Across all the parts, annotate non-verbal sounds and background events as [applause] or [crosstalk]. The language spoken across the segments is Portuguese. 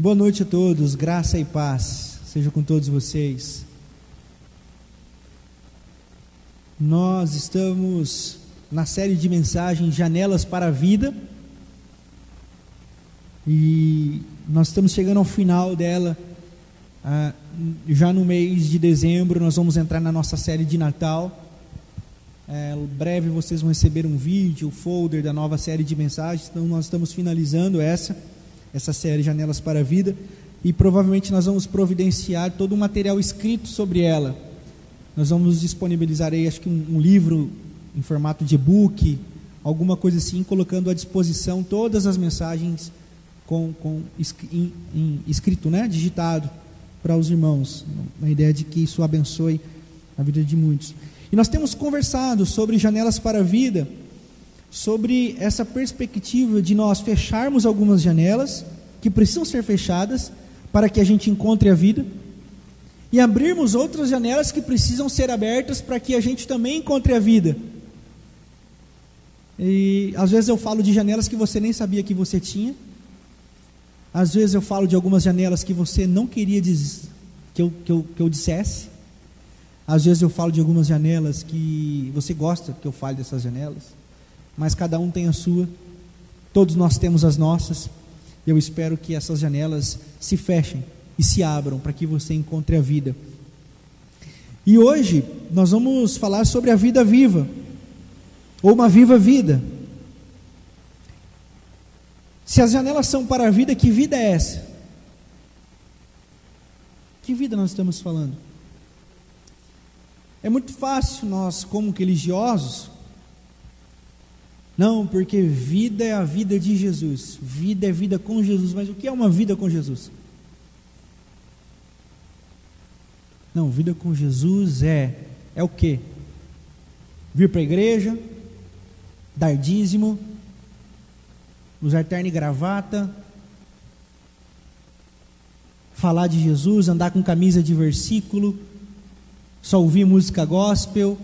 Boa noite a todos, graça e paz seja com todos vocês. Nós estamos na série de mensagens Janelas para a Vida e nós estamos chegando ao final dela. Ah, já no mês de dezembro, nós vamos entrar na nossa série de Natal. É, breve vocês vão receber um vídeo, o um folder da nova série de mensagens. Então, nós estamos finalizando essa essa série Janelas para a Vida, e provavelmente nós vamos providenciar todo o material escrito sobre ela. Nós vamos disponibilizar aí, acho que um, um livro em formato de e-book, alguma coisa assim, colocando à disposição todas as mensagens com, com em, em, escrito, né, digitado para os irmãos, na ideia de que isso abençoe a vida de muitos. E nós temos conversado sobre janelas para a vida, sobre essa perspectiva de nós fecharmos algumas janelas que precisam ser fechadas para que a gente encontre a vida e abrirmos outras janelas que precisam ser abertas para que a gente também encontre a vida. E às vezes eu falo de janelas que você nem sabia que você tinha. Às vezes eu falo de algumas janelas que você não queria que eu, que eu, que eu dissesse. Às vezes eu falo de algumas janelas que você gosta que eu fale dessas janelas mas cada um tem a sua, todos nós temos as nossas. Eu espero que essas janelas se fechem e se abram para que você encontre a vida. E hoje nós vamos falar sobre a vida viva, ou uma viva vida. Se as janelas são para a vida, que vida é essa? Que vida nós estamos falando? É muito fácil nós, como religiosos, não, porque vida é a vida de Jesus. Vida é vida com Jesus. Mas o que é uma vida com Jesus? Não, vida com Jesus é é o quê? Vir para a igreja, dar dízimo, usar terno e gravata, falar de Jesus, andar com camisa de versículo, só ouvir música gospel,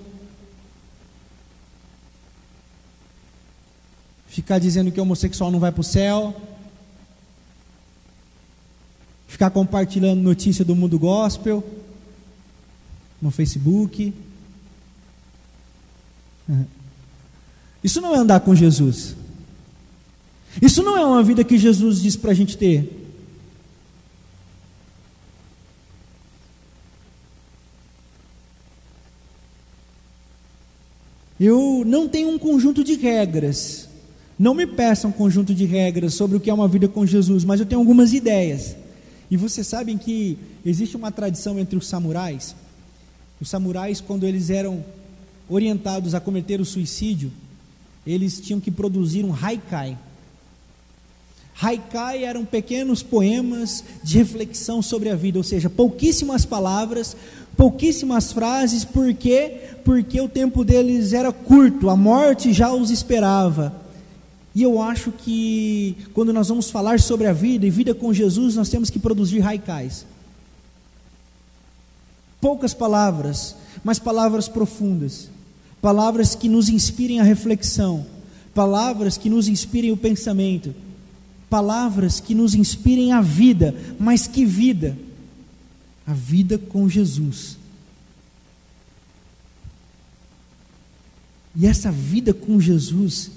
ficar dizendo que homossexual não vai para o céu, ficar compartilhando notícia do mundo gospel no Facebook. [laughs] Isso não é andar com Jesus. Isso não é uma vida que Jesus diz para a gente ter. Eu não tenho um conjunto de regras não me peçam um conjunto de regras sobre o que é uma vida com Jesus, mas eu tenho algumas ideias. E vocês sabem que existe uma tradição entre os samurais. Os samurais, quando eles eram orientados a cometer o suicídio, eles tinham que produzir um haikai. Haikai eram pequenos poemas de reflexão sobre a vida, ou seja, pouquíssimas palavras, pouquíssimas frases, por quê? Porque o tempo deles era curto, a morte já os esperava. E eu acho que quando nós vamos falar sobre a vida e vida com Jesus, nós temos que produzir raicais. Poucas palavras, mas palavras profundas. Palavras que nos inspirem a reflexão. Palavras que nos inspirem o pensamento. Palavras que nos inspirem a vida. Mas que vida? A vida com Jesus. E essa vida com Jesus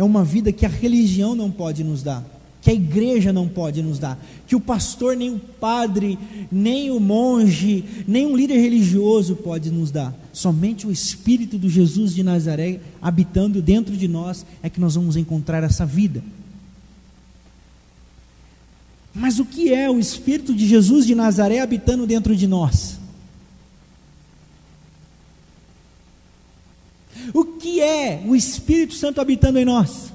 é uma vida que a religião não pode nos dar, que a igreja não pode nos dar, que o pastor, nem o padre, nem o monge, nem um líder religioso pode nos dar. Somente o Espírito do Jesus de Nazaré habitando dentro de nós é que nós vamos encontrar essa vida. Mas o que é o Espírito de Jesus de Nazaré habitando dentro de nós? O que é o Espírito Santo habitando em nós?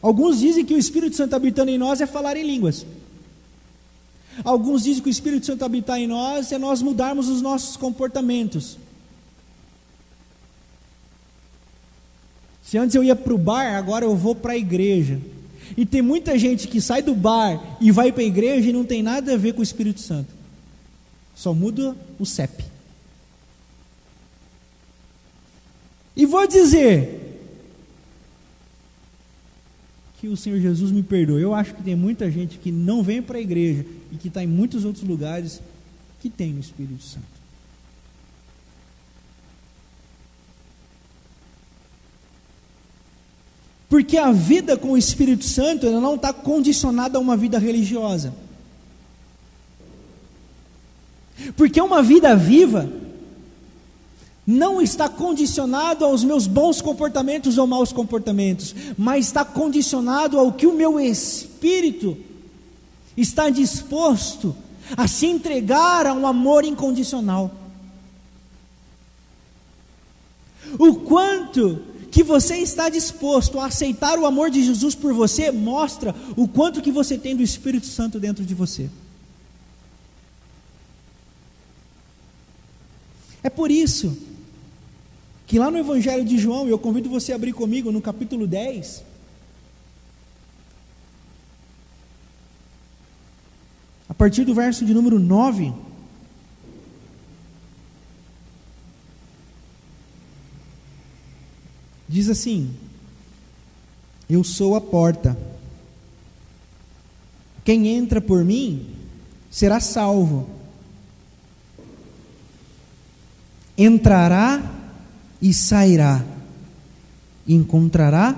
Alguns dizem que o Espírito Santo habitando em nós é falar em línguas. Alguns dizem que o Espírito Santo habitar em nós é nós mudarmos os nossos comportamentos. Se antes eu ia para o bar, agora eu vou para a igreja. E tem muita gente que sai do bar e vai para a igreja e não tem nada a ver com o Espírito Santo. Só muda o CEP. E vou dizer: que o Senhor Jesus me perdoe. Eu acho que tem muita gente que não vem para a igreja e que está em muitos outros lugares que tem o Espírito Santo. Porque a vida com o Espírito Santo ela não está condicionada a uma vida religiosa. Porque uma vida viva não está condicionado aos meus bons comportamentos ou maus comportamentos, mas está condicionado ao que o meu espírito está disposto a se entregar a um amor incondicional. O quanto que você está disposto a aceitar o amor de Jesus por você mostra o quanto que você tem do Espírito Santo dentro de você. É por isso que lá no Evangelho de João, eu convido você a abrir comigo no capítulo 10. A partir do verso de número 9. Diz assim: Eu sou a porta. Quem entra por mim será salvo. Entrará e sairá, e encontrará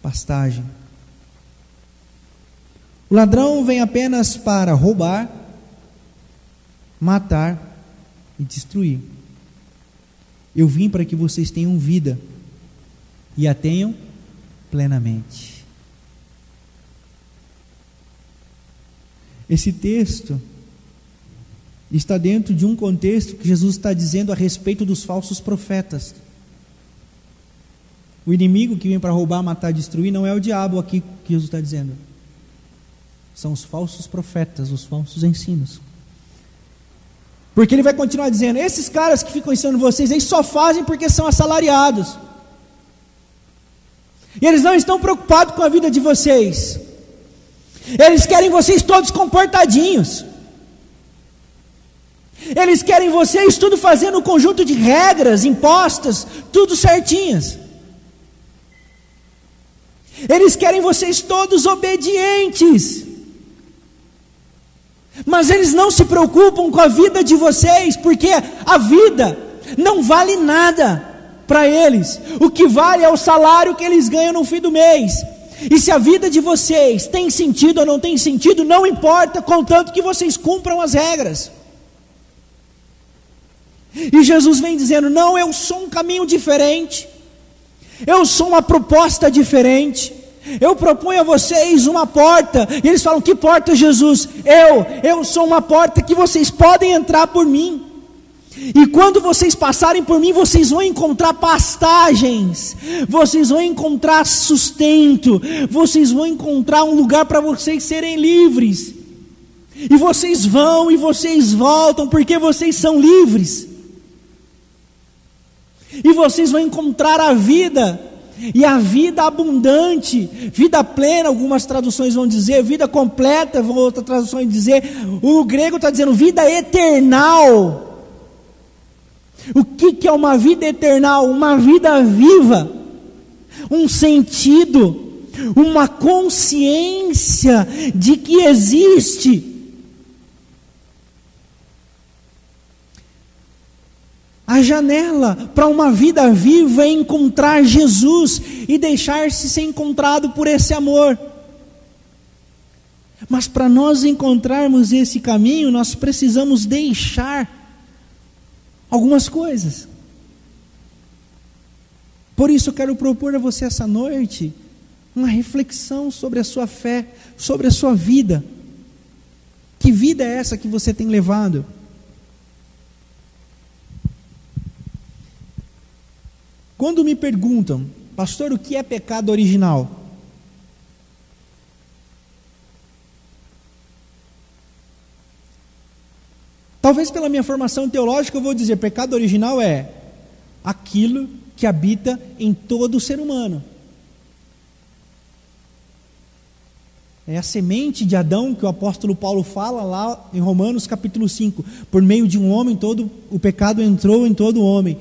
pastagem. O ladrão vem apenas para roubar, matar e destruir. Eu vim para que vocês tenham vida e a tenham plenamente. Esse texto está dentro de um contexto que Jesus está dizendo a respeito dos falsos profetas. O inimigo que vem para roubar, matar, destruir não é o diabo aqui que Jesus está dizendo. São os falsos profetas, os falsos ensinos. Porque ele vai continuar dizendo: esses caras que ficam ensinando vocês, eles só fazem porque são assalariados. E eles não estão preocupados com a vida de vocês. Eles querem vocês todos comportadinhos. Eles querem vocês tudo fazendo um conjunto de regras impostas, tudo certinhas. Eles querem vocês todos obedientes. Mas eles não se preocupam com a vida de vocês, porque a vida não vale nada para eles. O que vale é o salário que eles ganham no fim do mês. E se a vida de vocês tem sentido ou não tem sentido, não importa, contanto que vocês cumpram as regras. E Jesus vem dizendo: Não, eu sou um caminho diferente, eu sou uma proposta diferente. Eu proponho a vocês uma porta, e eles falam: Que porta, Jesus? Eu, eu sou uma porta que vocês podem entrar por mim. E quando vocês passarem por mim, vocês vão encontrar pastagens, vocês vão encontrar sustento, vocês vão encontrar um lugar para vocês serem livres. E vocês vão e vocês voltam, porque vocês são livres e vocês vão encontrar a vida, e a vida abundante, vida plena, algumas traduções vão dizer, vida completa, outras traduções dizer, o grego está dizendo vida eternal. O que, que é uma vida eternal? Uma vida viva, um sentido, uma consciência de que existe A janela para uma vida viva é encontrar Jesus e deixar-se ser encontrado por esse amor. Mas para nós encontrarmos esse caminho, nós precisamos deixar algumas coisas. Por isso eu quero propor a você essa noite uma reflexão sobre a sua fé, sobre a sua vida. Que vida é essa que você tem levado? Quando me perguntam, pastor, o que é pecado original? Talvez pela minha formação teológica eu vou dizer: pecado original é aquilo que habita em todo ser humano. É a semente de Adão que o apóstolo Paulo fala lá em Romanos capítulo 5. Por meio de um homem, todo o pecado entrou em todo homem.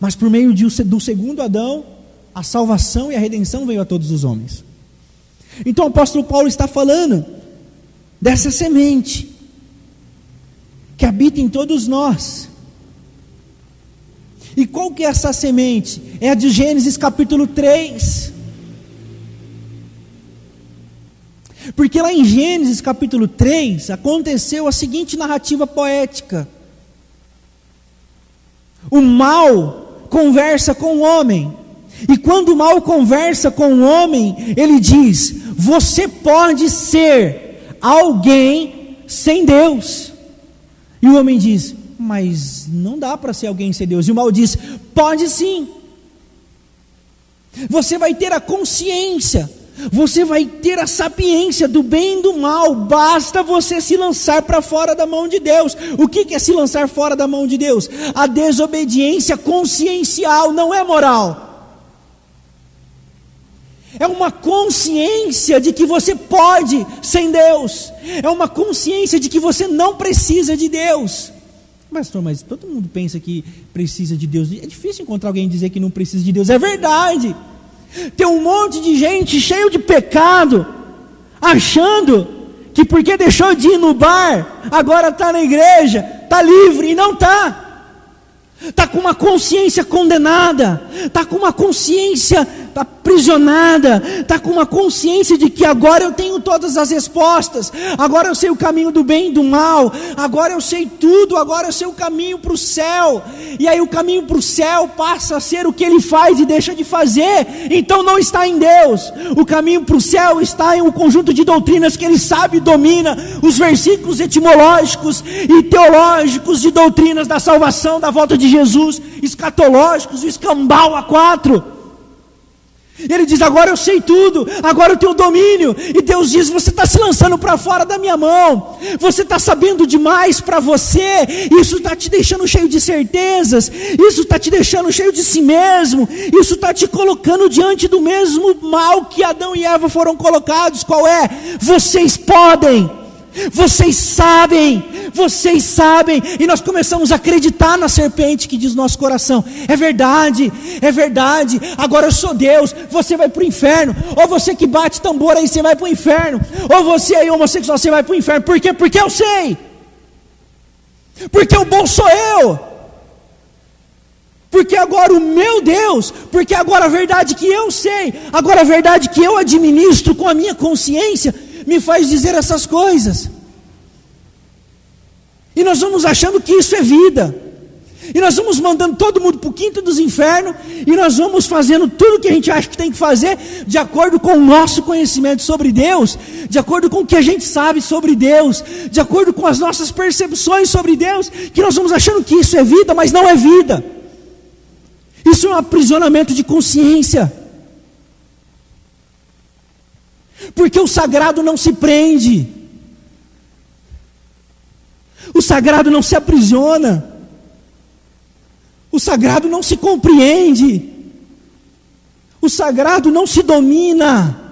Mas por meio de, do segundo Adão, a salvação e a redenção veio a todos os homens. Então o apóstolo Paulo está falando dessa semente que habita em todos nós. E qual que é essa semente? É a de Gênesis capítulo 3. Porque lá em Gênesis capítulo 3 aconteceu a seguinte narrativa poética: o mal conversa com o homem, e quando o mal conversa com o homem, ele diz: Você pode ser alguém sem Deus. E o homem diz: Mas não dá para ser alguém sem Deus. E o mal diz: Pode sim. Você vai ter a consciência, você vai ter a sapiência do bem e do mal, basta você se lançar para fora da mão de Deus. O que é se lançar fora da mão de Deus? A desobediência consciencial, não é moral. É uma consciência de que você pode sem Deus. É uma consciência de que você não precisa de Deus. Pastor, mas todo mundo pensa que precisa de Deus. É difícil encontrar alguém dizer que não precisa de Deus. É verdade. Tem um monte de gente cheio de pecado, achando que porque deixou de ir no bar, agora está na igreja, está livre, e não está. Está com uma consciência condenada, está com uma consciência aprisionada, está com uma consciência de que agora eu tenho todas as respostas, agora eu sei o caminho do bem e do mal, agora eu sei tudo, agora eu sei o caminho para o céu, e aí o caminho para o céu passa a ser o que ele faz e deixa de fazer, então não está em Deus, o caminho para o céu está em um conjunto de doutrinas que ele sabe e domina, os versículos etimológicos e teológicos de doutrinas da salvação, da volta de Jesus, escatológicos, o escambau a quatro. Ele diz: Agora eu sei tudo, agora eu tenho domínio. E Deus diz: Você está se lançando para fora da minha mão, você está sabendo demais para você. Isso está te deixando cheio de certezas, isso está te deixando cheio de si mesmo, isso está te colocando diante do mesmo mal que Adão e Eva foram colocados. Qual é? Vocês podem. Vocês sabem, vocês sabem, e nós começamos a acreditar na serpente que diz nosso coração: é verdade, é verdade. Agora eu sou Deus, você vai para o inferno, ou você que bate tambor aí, você vai para o inferno, ou você aí homossexual, você vai para o inferno. Por quê? Porque eu sei, porque o bom sou eu. Porque agora o meu Deus, porque agora a verdade que eu sei, agora a verdade que eu administro com a minha consciência, me faz dizer essas coisas. E nós vamos achando que isso é vida. E nós vamos mandando todo mundo para o quinto dos infernos. E nós vamos fazendo tudo o que a gente acha que tem que fazer, de acordo com o nosso conhecimento sobre Deus, de acordo com o que a gente sabe sobre Deus, de acordo com as nossas percepções sobre Deus, que nós vamos achando que isso é vida, mas não é vida. Isso é um aprisionamento de consciência. Porque o sagrado não se prende, o sagrado não se aprisiona, o sagrado não se compreende, o sagrado não se domina.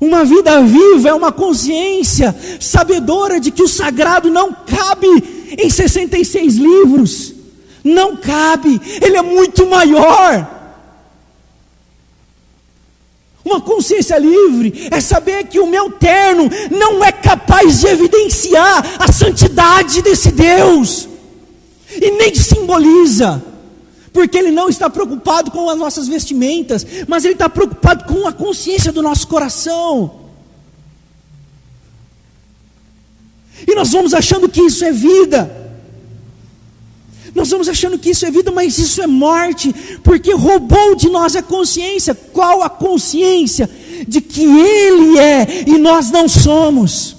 Uma vida viva é uma consciência sabedora de que o sagrado não cabe em 66 livros, não cabe, ele é muito maior. Uma consciência livre é saber que o meu terno não é capaz de evidenciar a santidade desse Deus, e nem simboliza, porque Ele não está preocupado com as nossas vestimentas, mas Ele está preocupado com a consciência do nosso coração. E nós vamos achando que isso é vida. Nós vamos achando que isso é vida, mas isso é morte, porque roubou de nós a consciência. Qual a consciência? De que Ele é e nós não somos.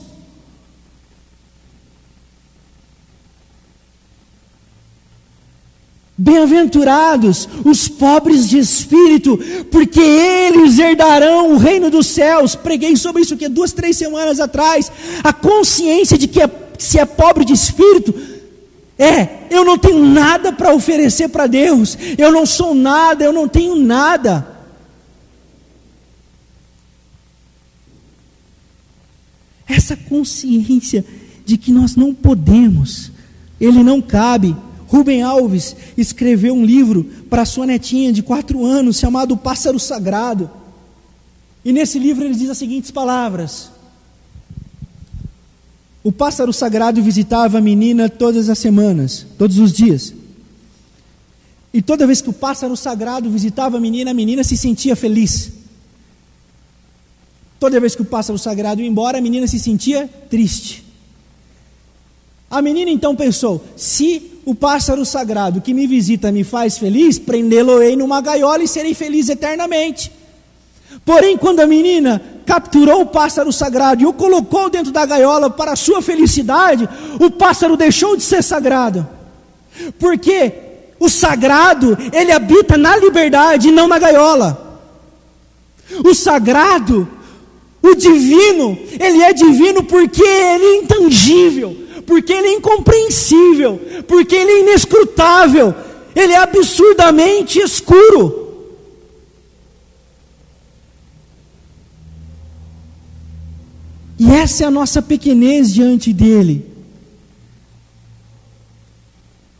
Bem-aventurados os pobres de espírito, porque eles herdarão o reino dos céus. Preguei sobre isso aqui duas, três semanas atrás. A consciência de que é, se é pobre de espírito, é, eu não tenho nada para oferecer para Deus, eu não sou nada, eu não tenho nada. Essa consciência de que nós não podemos, ele não cabe. Rubem Alves escreveu um livro para sua netinha de quatro anos chamado Pássaro Sagrado. E nesse livro ele diz as seguintes palavras: O pássaro sagrado visitava a menina todas as semanas, todos os dias. E toda vez que o pássaro sagrado visitava a menina, a menina se sentia feliz. Toda vez que o pássaro sagrado ia embora, a menina se sentia triste. A menina então pensou: se o pássaro sagrado que me visita me faz feliz, prendê-lo-ei numa gaiola e serei feliz eternamente. Porém, quando a menina capturou o pássaro sagrado e o colocou dentro da gaiola para a sua felicidade, o pássaro deixou de ser sagrado. Porque o sagrado, ele habita na liberdade e não na gaiola. O sagrado, o divino, ele é divino porque ele é intangível porque ele é incompreensível, porque ele é inescrutável, ele é absurdamente escuro. E essa é a nossa pequenez diante dele.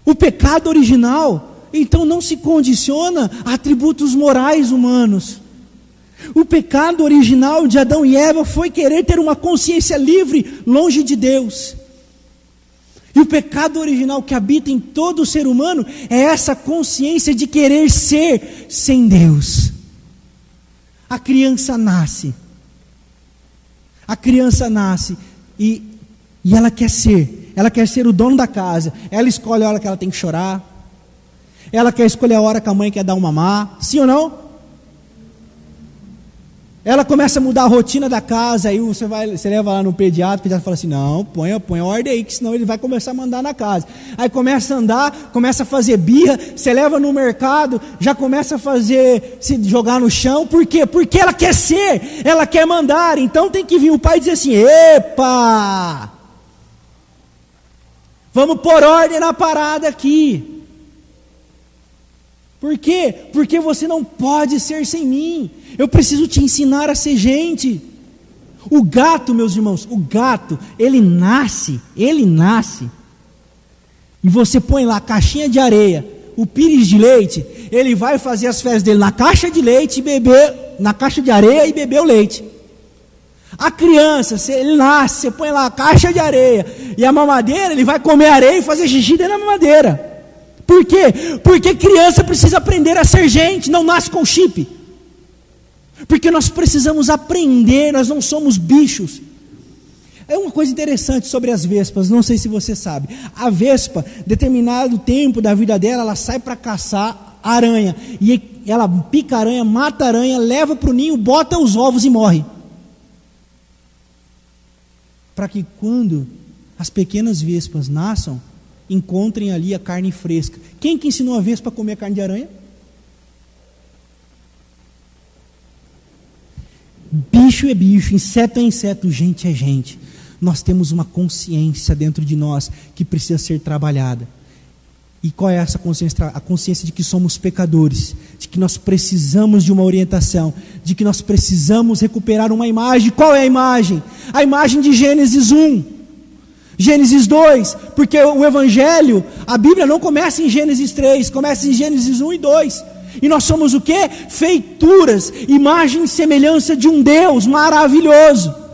O pecado original, então, não se condiciona a atributos morais humanos. O pecado original de Adão e Eva foi querer ter uma consciência livre, longe de Deus. E o pecado original que habita em todo ser humano é essa consciência de querer ser sem Deus. A criança nasce. A criança nasce e, e ela quer ser. Ela quer ser o dono da casa. Ela escolhe a hora que ela tem que chorar. Ela quer escolher a hora que a mãe quer dar um mamar. Sim ou não? Ela começa a mudar a rotina da casa, aí você, vai, você leva lá no pediatra, o pediatra fala assim: não, põe, põe ordem aí, que senão ele vai começar a mandar na casa. Aí começa a andar, começa a fazer birra, você leva no mercado, já começa a fazer, se jogar no chão, por quê? Porque ela quer ser, ela quer mandar, então tem que vir o pai dizer assim: epa! Vamos pôr ordem na parada aqui. Por quê? Porque você não pode ser sem mim. Eu preciso te ensinar a ser gente. O gato, meus irmãos, o gato, ele nasce, ele nasce. E você põe lá caixinha de areia, o pires de leite, ele vai fazer as fezes dele na caixa de leite e beber, na caixa de areia e beber o leite. A criança, ele nasce, você põe lá a caixa de areia e a mamadeira, ele vai comer areia e fazer xixi dentro da mamadeira. Por quê? Porque criança precisa aprender a ser gente, não nasce com chip. Porque nós precisamos aprender, nós não somos bichos. É uma coisa interessante sobre as vespas, não sei se você sabe. A vespa, determinado tempo da vida dela, ela sai para caçar aranha. E ela pica aranha, mata aranha, leva para o ninho, bota os ovos e morre. Para que quando as pequenas vespas nasçam, encontrem ali a carne fresca. Quem que ensinou a vespa a comer carne de aranha? Bicho é bicho, inseto é inseto, gente é gente. Nós temos uma consciência dentro de nós que precisa ser trabalhada. E qual é essa consciência? A consciência de que somos pecadores, de que nós precisamos de uma orientação, de que nós precisamos recuperar uma imagem. Qual é a imagem? A imagem de Gênesis 1. Gênesis 2, porque o Evangelho, a Bíblia não começa em Gênesis 3, começa em Gênesis 1 e 2. E nós somos o que? Feituras, imagem e semelhança de um Deus maravilhoso.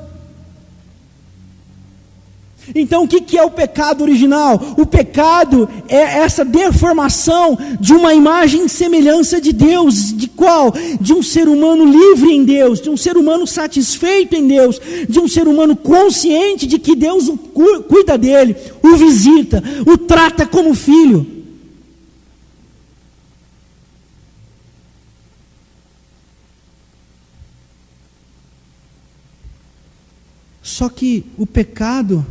Então, o que é o pecado original? O pecado é essa deformação de uma imagem e semelhança de Deus. De qual? De um ser humano livre em Deus, de um ser humano satisfeito em Deus, de um ser humano consciente de que Deus cuida dele, o visita, o trata como filho. Só que o pecado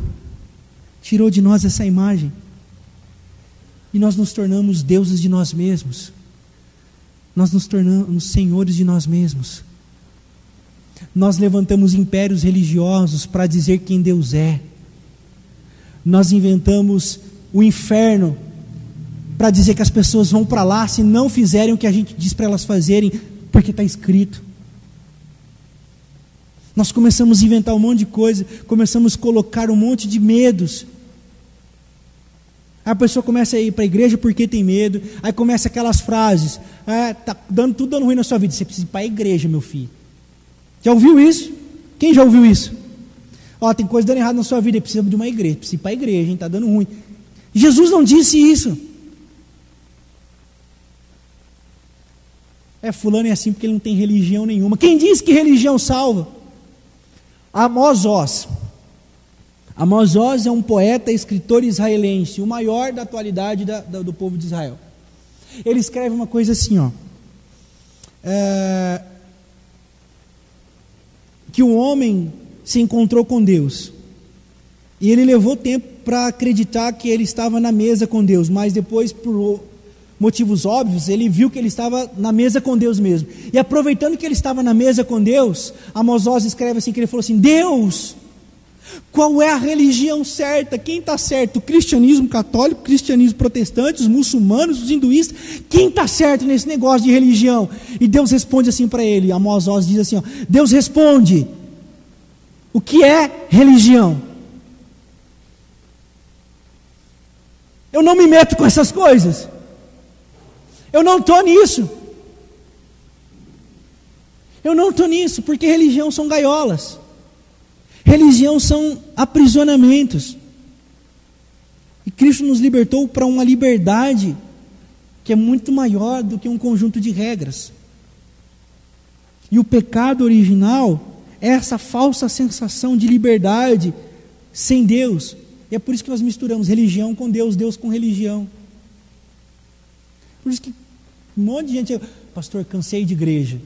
tirou de nós essa imagem. E nós nos tornamos deuses de nós mesmos. Nós nos tornamos senhores de nós mesmos. Nós levantamos impérios religiosos para dizer quem Deus é. Nós inventamos o inferno para dizer que as pessoas vão para lá se não fizerem o que a gente diz para elas fazerem, porque está escrito. Nós começamos a inventar um monte de coisa, começamos a colocar um monte de medos a pessoa começa a ir para a igreja porque tem medo. Aí começa aquelas frases: ah, tá dando tudo dando ruim na sua vida. Você precisa ir para a igreja, meu filho. Já ouviu isso? Quem já ouviu isso? Ó, tem coisa dando errado na sua vida, precisa de uma igreja, precisa ir para a igreja? Está dando ruim. Jesus não disse isso. É, fulano é assim porque ele não tem religião nenhuma. Quem diz que religião salva? Amós Oz. Amós Oz é um poeta e escritor israelense, o maior da atualidade da, da, do povo de Israel. Ele escreve uma coisa assim, ó. É, que o homem se encontrou com Deus. E ele levou tempo para acreditar que ele estava na mesa com Deus, mas depois, por motivos óbvios, ele viu que ele estava na mesa com Deus mesmo. E aproveitando que ele estava na mesa com Deus, Amós Oz escreve assim, que ele falou assim, Deus, qual é a religião certa? Quem está certo? O cristianismo católico, cristianismo protestante, os muçulmanos, os hinduístas? Quem está certo nesse negócio de religião? E Deus responde assim para ele. Amós Oz diz assim: ó, Deus responde: O que é religião? Eu não me meto com essas coisas. Eu não estou nisso. Eu não estou nisso, porque religião são gaiolas. Religião são aprisionamentos. E Cristo nos libertou para uma liberdade que é muito maior do que um conjunto de regras. E o pecado original é essa falsa sensação de liberdade sem Deus. E é por isso que nós misturamos religião com Deus, Deus com religião. Por isso que um monte de gente, pastor, cansei de igreja,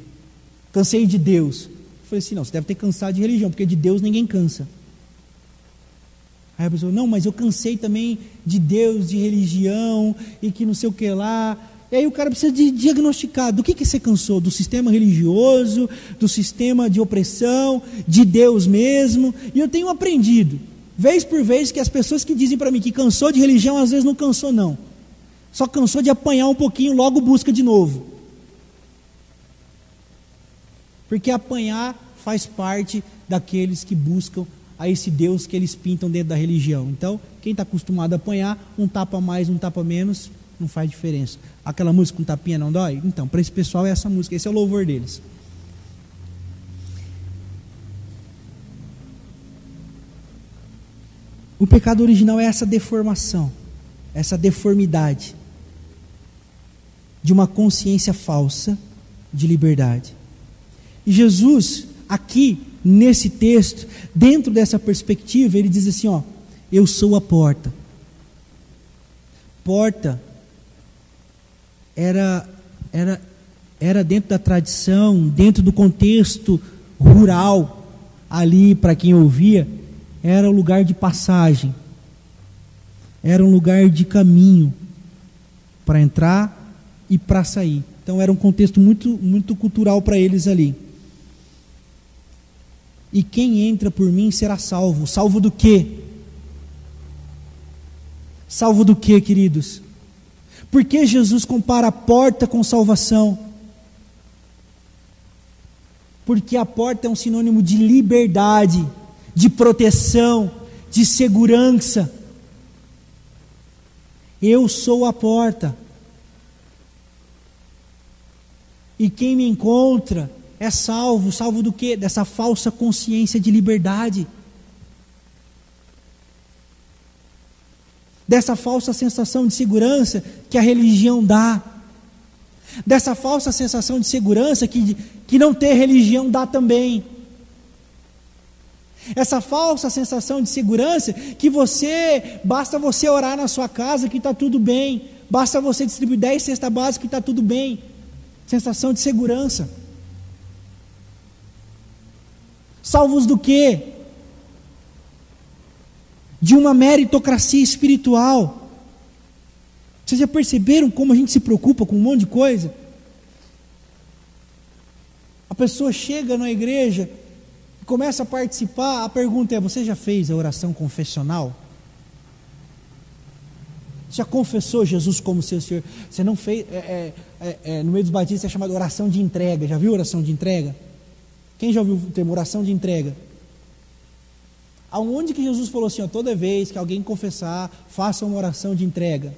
cansei de Deus. Eu falei assim: não, você deve ter cansado de religião, porque de Deus ninguém cansa. Aí a pessoa, não, mas eu cansei também de Deus, de religião, e que não sei o que lá. E aí o cara precisa de diagnosticar do que, que você cansou? Do sistema religioso, do sistema de opressão, de Deus mesmo. E eu tenho aprendido, vez por vez, que as pessoas que dizem para mim que cansou de religião, às vezes não cansou, não. Só cansou de apanhar um pouquinho, logo busca de novo. Porque apanhar faz parte daqueles que buscam a esse Deus que eles pintam dentro da religião. Então, quem está acostumado a apanhar, um tapa mais, um tapa menos, não faz diferença. Aquela música com um tapinha não dói? Então, para esse pessoal é essa música, esse é o louvor deles. O pecado original é essa deformação, essa deformidade de uma consciência falsa de liberdade. E Jesus, aqui nesse texto, dentro dessa perspectiva, ele diz assim: Ó, eu sou a porta. Porta era, era, era dentro da tradição, dentro do contexto rural, ali para quem ouvia, era um lugar de passagem, era um lugar de caminho para entrar e para sair. Então era um contexto muito, muito cultural para eles ali. E quem entra por mim será salvo. Salvo do quê? Salvo do quê, queridos? Por que Jesus compara a porta com salvação? Porque a porta é um sinônimo de liberdade, de proteção, de segurança. Eu sou a porta. E quem me encontra é salvo, salvo do que? Dessa falsa consciência de liberdade. Dessa falsa sensação de segurança que a religião dá. Dessa falsa sensação de segurança que, que não ter religião dá também. Essa falsa sensação de segurança que você, basta você orar na sua casa que está tudo bem, basta você distribuir 10 cestas básicas que está tudo bem sensação de segurança. Salvos do quê? De uma meritocracia espiritual. Vocês já perceberam como a gente se preocupa com um monte de coisa? A pessoa chega na igreja, começa a participar, a pergunta é: você já fez a oração confessional? Já confessou Jesus como seu Senhor? Você não fez. É, é, é, é, no meio dos batistas é chamado oração de entrega. Já viu oração de entrega? Quem já ouviu o termo oração de entrega? Aonde que Jesus falou assim: ó, toda vez que alguém confessar, faça uma oração de entrega?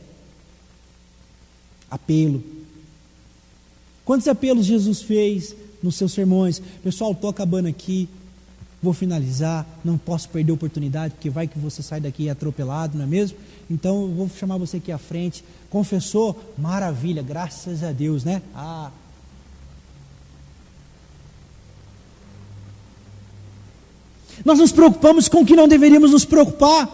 Apelo. Quantos apelos Jesus fez nos seus sermões. Pessoal, estou acabando aqui, vou finalizar, não posso perder a oportunidade, porque vai que você sai daqui atropelado, não é mesmo? Então eu vou chamar você aqui à frente. Confessou? Maravilha, graças a Deus, né? Ah. Nós nos preocupamos com o que não deveríamos nos preocupar.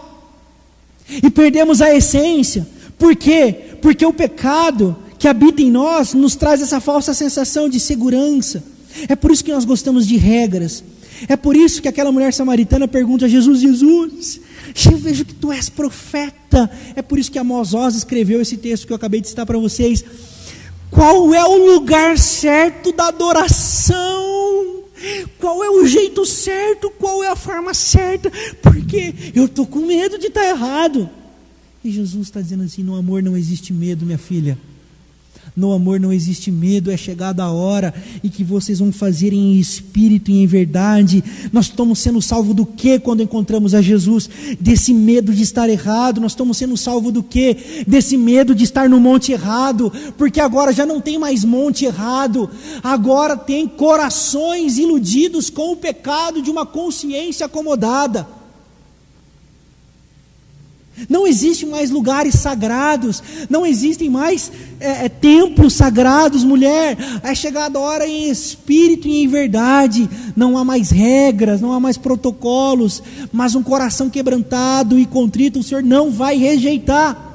E perdemos a essência. Por quê? Porque o pecado que habita em nós nos traz essa falsa sensação de segurança. É por isso que nós gostamos de regras. É por isso que aquela mulher samaritana pergunta a Jesus: Jesus, eu vejo que tu és profeta. É por isso que Amós escreveu esse texto que eu acabei de citar para vocês. Qual é o lugar certo da adoração? Qual é o jeito certo? Qual é a forma certa? Porque eu estou com medo de estar tá errado. E Jesus está dizendo assim: no amor não existe medo, minha filha. No amor não existe medo, é chegada a hora e que vocês vão fazer em espírito e em verdade. Nós estamos sendo salvos do que quando encontramos a Jesus? Desse medo de estar errado. Nós estamos sendo salvos do que? Desse medo de estar no monte errado, porque agora já não tem mais monte errado, agora tem corações iludidos com o pecado de uma consciência acomodada. Não existem mais lugares sagrados, não existem mais é, é, templos sagrados, mulher. É chegada a hora em espírito e em verdade. Não há mais regras, não há mais protocolos, mas um coração quebrantado e contrito o Senhor não vai rejeitar.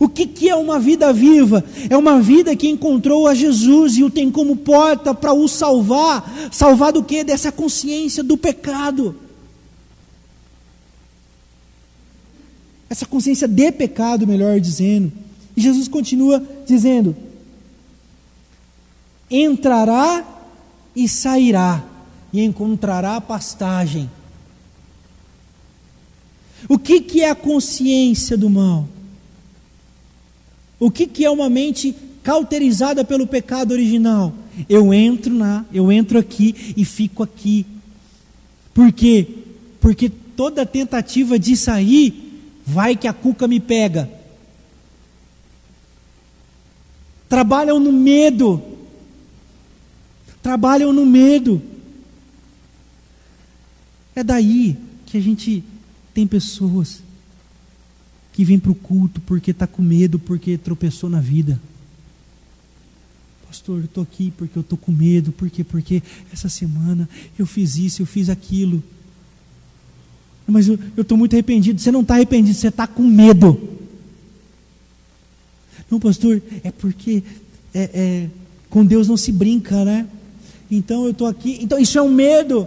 O que, que é uma vida viva? É uma vida que encontrou a Jesus e o tem como porta para o salvar. Salvar do que? Dessa consciência do pecado. Essa consciência de pecado, melhor dizendo. E Jesus continua dizendo: entrará e sairá, e encontrará pastagem. O que, que é a consciência do mal? O que, que é uma mente cauterizada pelo pecado original? Eu entro na, eu entro aqui e fico aqui. Por quê? Porque toda tentativa de sair Vai que a cuca me pega. Trabalham no medo. Trabalham no medo. É daí que a gente tem pessoas que vêm para o culto porque está com medo, porque tropeçou na vida. Pastor, eu estou aqui porque eu estou com medo, porque porque essa semana eu fiz isso, eu fiz aquilo. Mas eu estou muito arrependido. Você não está arrependido, você está com medo. Não, pastor, é porque é, é, com Deus não se brinca, né? Então eu estou aqui. Então isso é um medo.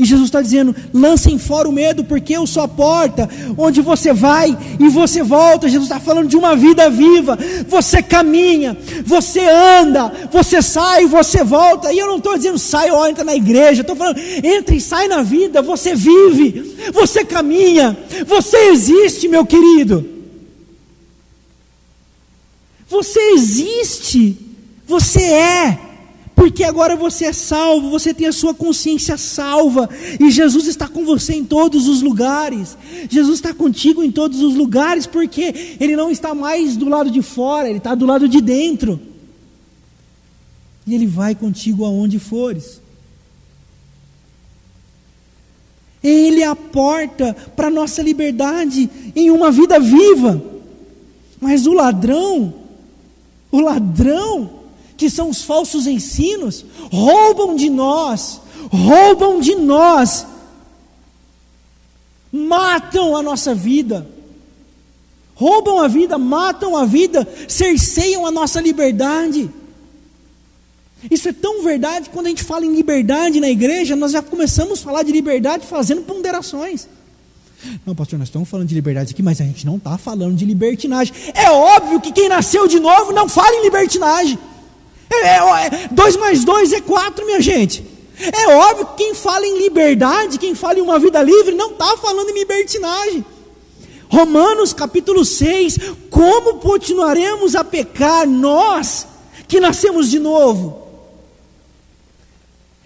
E Jesus está dizendo: lancem fora o medo, porque eu sou a porta, onde você vai e você volta. Jesus está falando de uma vida viva. Você caminha, você anda, você sai, você volta. E eu não estou dizendo sai ou entra na igreja, estou falando entra e sai na vida. Você vive, você caminha, você existe, meu querido. Você existe, você é porque agora você é salvo, você tem a sua consciência salva, e Jesus está com você em todos os lugares. Jesus está contigo em todos os lugares, porque Ele não está mais do lado de fora, Ele está do lado de dentro. E Ele vai contigo aonde fores. Ele é a porta para a nossa liberdade em uma vida viva. Mas o ladrão, o ladrão, que são os falsos ensinos, roubam de nós, roubam de nós, matam a nossa vida, roubam a vida, matam a vida, cerceiam a nossa liberdade. Isso é tão verdade quando a gente fala em liberdade na igreja, nós já começamos a falar de liberdade fazendo ponderações. Não, pastor, nós estamos falando de liberdade aqui, mas a gente não está falando de libertinagem. É óbvio que quem nasceu de novo não fala em libertinagem. É, é, é, dois mais dois é quatro, minha gente. É óbvio que quem fala em liberdade, quem fala em uma vida livre, não está falando em libertinagem. Romanos capítulo 6: Como continuaremos a pecar nós que nascemos de novo?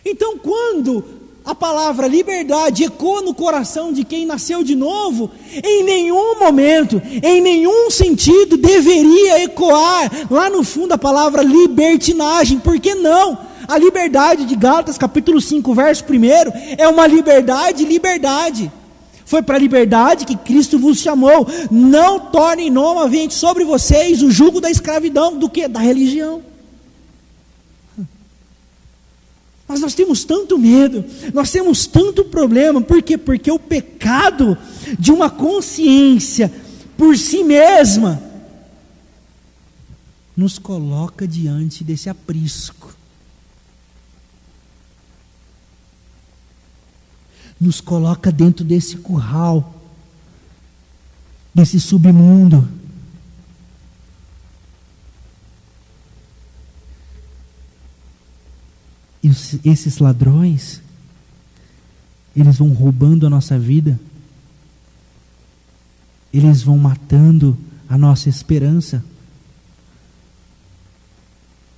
Então, quando a palavra liberdade ecoa no coração de quem nasceu de novo, em nenhum momento, em nenhum sentido deveria ecoar lá no fundo a palavra libertinagem, por que não? A liberdade de Gálatas, capítulo 5, verso 1, é uma liberdade, liberdade. Foi para a liberdade que Cristo vos chamou. Não tornem novamente sobre vocês o jugo da escravidão, do que? Da religião. Mas nós temos tanto medo, nós temos tanto problema, por quê? Porque o pecado de uma consciência por si mesma nos coloca diante desse aprisco. Nos coloca dentro desse curral, desse submundo. Esses ladrões, eles vão roubando a nossa vida, eles vão matando a nossa esperança,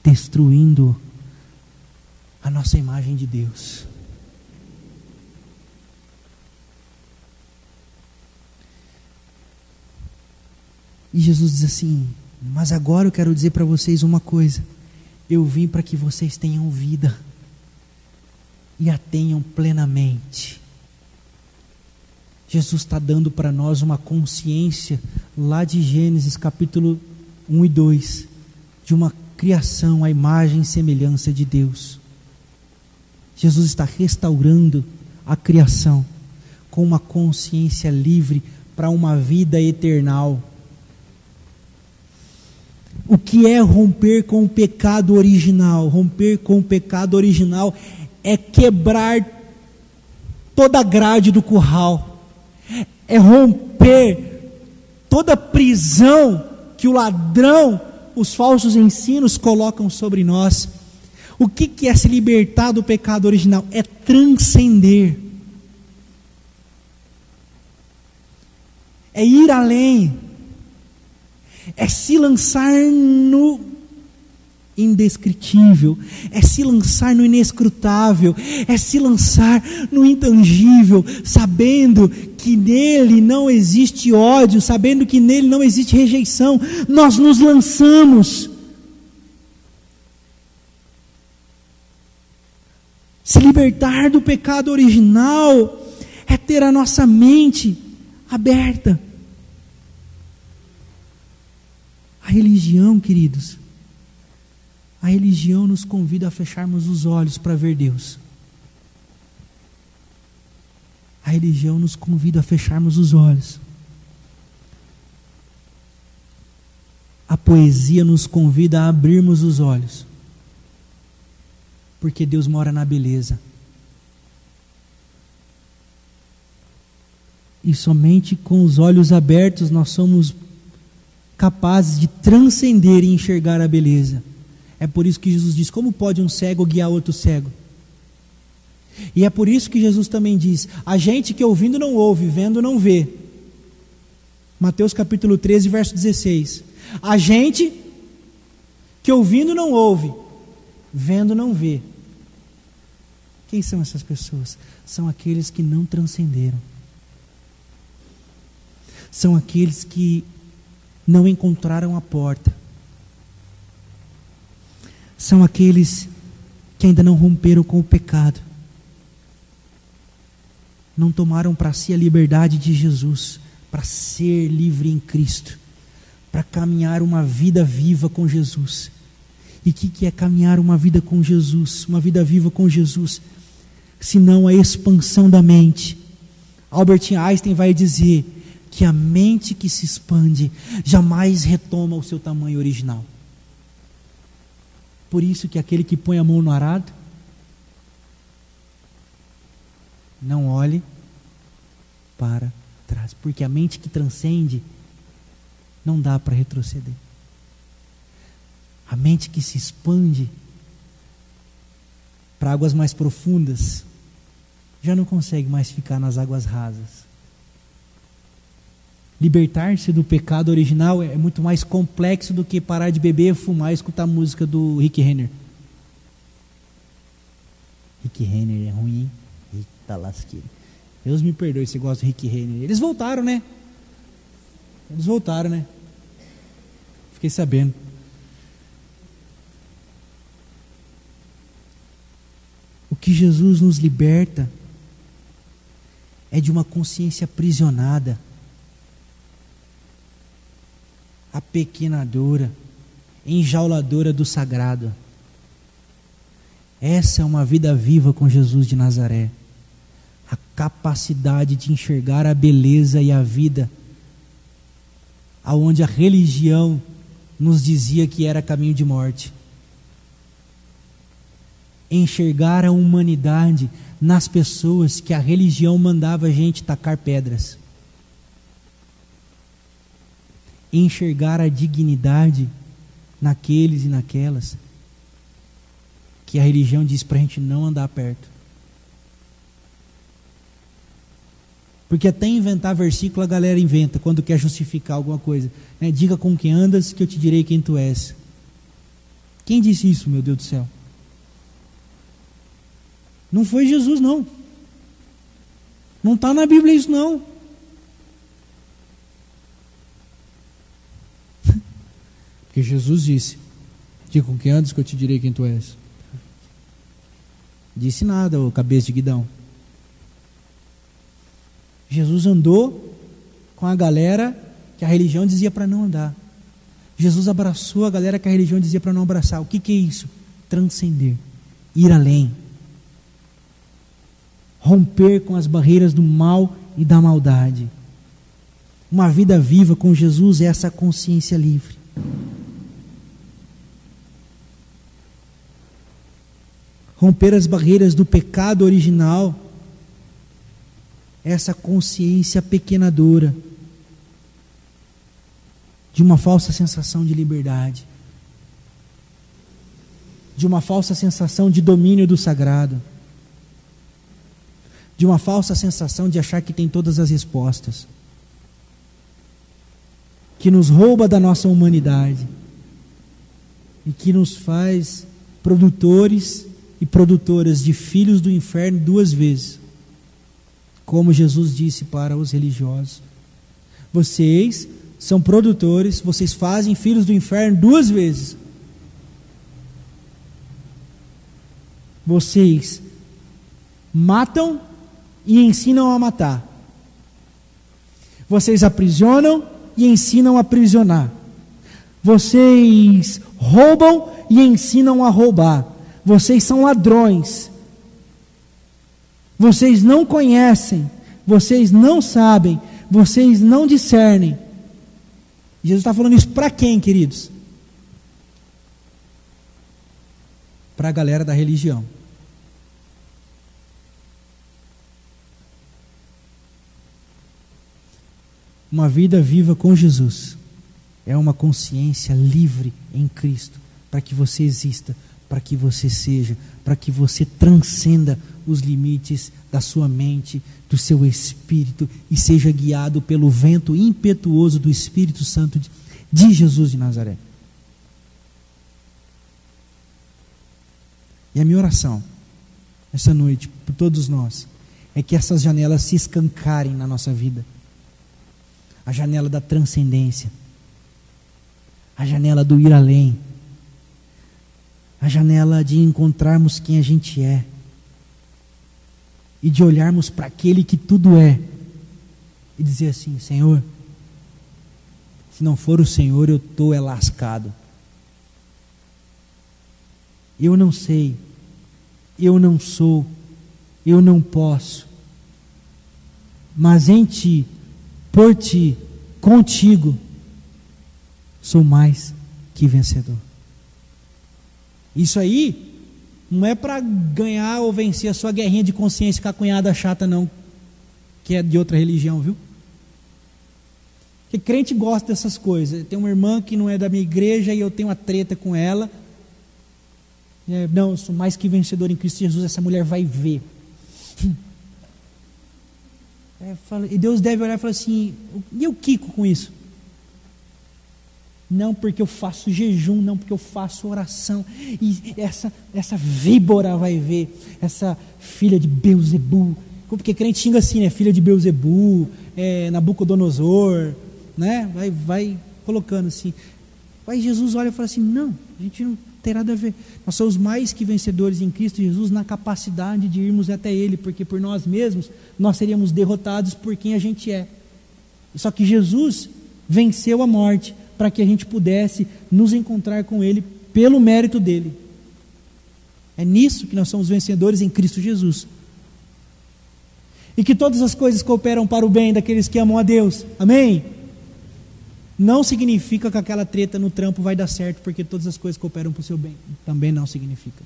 destruindo a nossa imagem de Deus. E Jesus diz assim: Mas agora eu quero dizer para vocês uma coisa. Eu vim para que vocês tenham vida e a tenham plenamente. Jesus está dando para nós uma consciência, lá de Gênesis capítulo 1 e 2, de uma criação à imagem e semelhança de Deus. Jesus está restaurando a criação com uma consciência livre para uma vida eternal. O que é romper com o pecado original? Romper com o pecado original é quebrar toda a grade do curral, é romper toda prisão que o ladrão, os falsos ensinos colocam sobre nós. O que é se libertar do pecado original? É transcender, é ir além, é se lançar no indescritível, é se lançar no inescrutável, é se lançar no intangível, sabendo que nele não existe ódio, sabendo que nele não existe rejeição, nós nos lançamos. Se libertar do pecado original é ter a nossa mente aberta. A religião, queridos, a religião nos convida a fecharmos os olhos para ver Deus. A religião nos convida a fecharmos os olhos. A poesia nos convida a abrirmos os olhos. Porque Deus mora na beleza. E somente com os olhos abertos nós somos capazes de transcender e enxergar a beleza. É por isso que Jesus diz: Como pode um cego guiar outro cego? E é por isso que Jesus também diz: A gente que ouvindo não ouve, vendo não vê. Mateus capítulo 13, verso 16. A gente que ouvindo não ouve, vendo não vê. Quem são essas pessoas? São aqueles que não transcenderam. São aqueles que não encontraram a porta são aqueles que ainda não romperam com o pecado, não tomaram para si a liberdade de Jesus, para ser livre em Cristo, para caminhar uma vida viva com Jesus. E o que, que é caminhar uma vida com Jesus, uma vida viva com Jesus? Senão a expansão da mente. Albert Einstein vai dizer que a mente que se expande jamais retoma o seu tamanho original. Por isso que aquele que põe a mão no arado, não olhe para trás, porque a mente que transcende não dá para retroceder. A mente que se expande para águas mais profundas já não consegue mais ficar nas águas rasas. Libertar-se do pecado original é muito mais complexo do que parar de beber, fumar e escutar a música do Rick Renner. Rick Renner é ruim, hein? Eita lasqueira. Deus me perdoe se gosta do Rick Renner. Eles voltaram, né? Eles voltaram, né? Fiquei sabendo. O que Jesus nos liberta é de uma consciência aprisionada, apequenadora, enjauladora do sagrado. Essa é uma vida viva com Jesus de Nazaré. A capacidade de enxergar a beleza e a vida, aonde a religião nos dizia que era caminho de morte. Enxergar a humanidade nas pessoas que a religião mandava a gente tacar pedras. Enxergar a dignidade naqueles e naquelas que a religião diz para a gente não andar perto. Porque até inventar versículo a galera inventa quando quer justificar alguma coisa. Né? Diga com quem andas que eu te direi quem tu és. Quem disse isso, meu Deus do céu? Não foi Jesus, não. Não está na Bíblia isso, não. Porque Jesus disse: Diga com quem andas que eu te direi quem tu és. Disse nada, o cabeça de guidão. Jesus andou com a galera que a religião dizia para não andar. Jesus abraçou a galera que a religião dizia para não abraçar. O que, que é isso? Transcender, ir além, romper com as barreiras do mal e da maldade. Uma vida viva com Jesus é essa consciência livre. Romper as barreiras do pecado original, essa consciência pequenadora de uma falsa sensação de liberdade, de uma falsa sensação de domínio do sagrado, de uma falsa sensação de achar que tem todas as respostas, que nos rouba da nossa humanidade e que nos faz produtores e produtoras de filhos do inferno duas vezes. Como Jesus disse para os religiosos: Vocês são produtores, vocês fazem filhos do inferno duas vezes. Vocês matam e ensinam a matar. Vocês aprisionam e ensinam a aprisionar. Vocês roubam e ensinam a roubar. Vocês são ladrões. Vocês não conhecem. Vocês não sabem. Vocês não discernem. Jesus está falando isso para quem, queridos? Para a galera da religião. Uma vida viva com Jesus é uma consciência livre em Cristo para que você exista para que você seja, para que você transcenda os limites da sua mente, do seu espírito e seja guiado pelo vento impetuoso do Espírito Santo de Jesus de Nazaré. E a minha oração, essa noite, por todos nós, é que essas janelas se escancarem na nossa vida. A janela da transcendência, a janela do ir além a janela de encontrarmos quem a gente é e de olharmos para aquele que tudo é e dizer assim: Senhor, se não for o Senhor, eu estou é lascado. Eu não sei, eu não sou, eu não posso, mas em Ti, por Ti, contigo, sou mais que vencedor. Isso aí não é para ganhar ou vencer a sua guerrinha de consciência com a cunhada chata, não, que é de outra religião, viu? Porque crente gosta dessas coisas. Tem uma irmã que não é da minha igreja e eu tenho uma treta com ela. É, não, eu sou mais que vencedor em Cristo Jesus, essa mulher vai ver. [laughs] É, e Deus deve olhar e falar assim: e o Kiko com isso? Não porque eu faço jejum, não porque eu faço oração. E essa, essa víbora vai ver, essa filha de Beuzebu. Porque crente xinga assim, né? Filha de Beuzebu, é, Nabucodonosor, né? Vai, vai colocando assim. Aí Jesus olha e fala assim: não, a gente não tem nada a ver. Nós somos mais que vencedores em Cristo Jesus na capacidade de irmos até Ele, porque por nós mesmos nós seríamos derrotados por quem a gente é. Só que Jesus venceu a morte para que a gente pudesse nos encontrar com Ele pelo mérito dele. É nisso que nós somos vencedores em Cristo Jesus. E que todas as coisas cooperam para o bem daqueles que amam a Deus. Amém? Não significa que aquela treta no trampo vai dar certo, porque todas as coisas cooperam para o seu bem. Também não significa.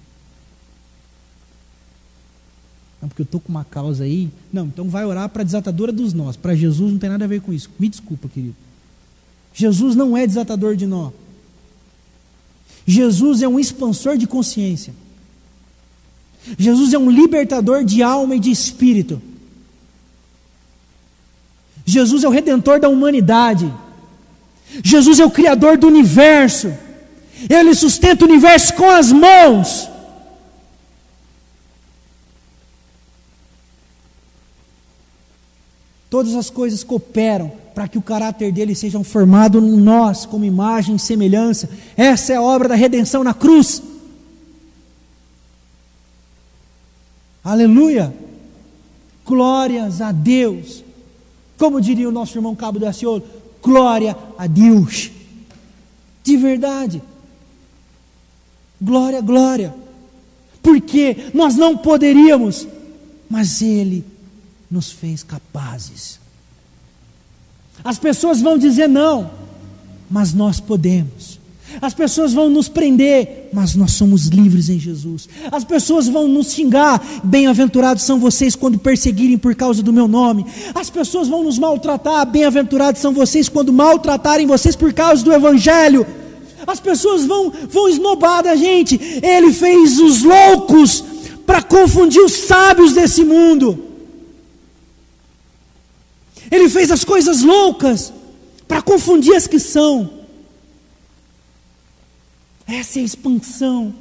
Não, porque eu estou com uma causa aí. Não, então vai orar para a desatadora dos nós. Para Jesus não tem nada a ver com isso. Me desculpa, querido. Jesus não é desatador de nó. Jesus é um expansor de consciência. Jesus é um libertador de alma e de espírito. Jesus é o redentor da humanidade. Jesus é o criador do universo. Ele sustenta o universo com as mãos. Todas as coisas cooperam para que o caráter dele seja formado em nós, como imagem e semelhança. Essa é a obra da redenção na cruz. Aleluia! Glórias a Deus. Como diria o nosso irmão Cabo da Ciolo, glória a Deus. De verdade. Glória, glória. Porque nós não poderíamos, mas Ele nos fez capazes. As pessoas vão dizer não, mas nós podemos. As pessoas vão nos prender, mas nós somos livres em Jesus. As pessoas vão nos xingar, bem-aventurados são vocês quando perseguirem por causa do meu nome. As pessoas vão nos maltratar, bem-aventurados são vocês quando maltratarem vocês por causa do Evangelho. As pessoas vão, vão esnobar da gente. Ele fez os loucos para confundir os sábios desse mundo. Ele fez as coisas loucas para confundir as que são. Essa é a expansão,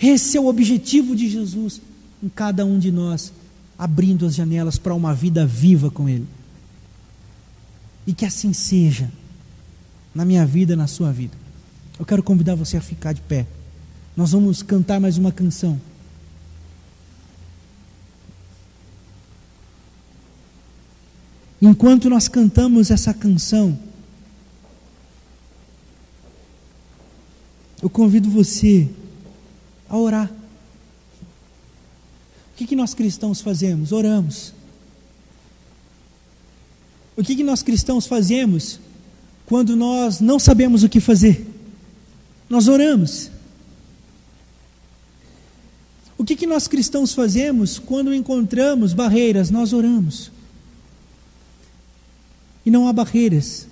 esse é o objetivo de Jesus em cada um de nós, abrindo as janelas para uma vida viva com Ele. E que assim seja, na minha vida, na sua vida. Eu quero convidar você a ficar de pé. Nós vamos cantar mais uma canção. Enquanto nós cantamos essa canção, eu convido você a orar. O que, que nós cristãos fazemos? Oramos. O que, que nós cristãos fazemos quando nós não sabemos o que fazer? Nós oramos. O que, que nós cristãos fazemos quando encontramos barreiras? Nós oramos. E não há barreiras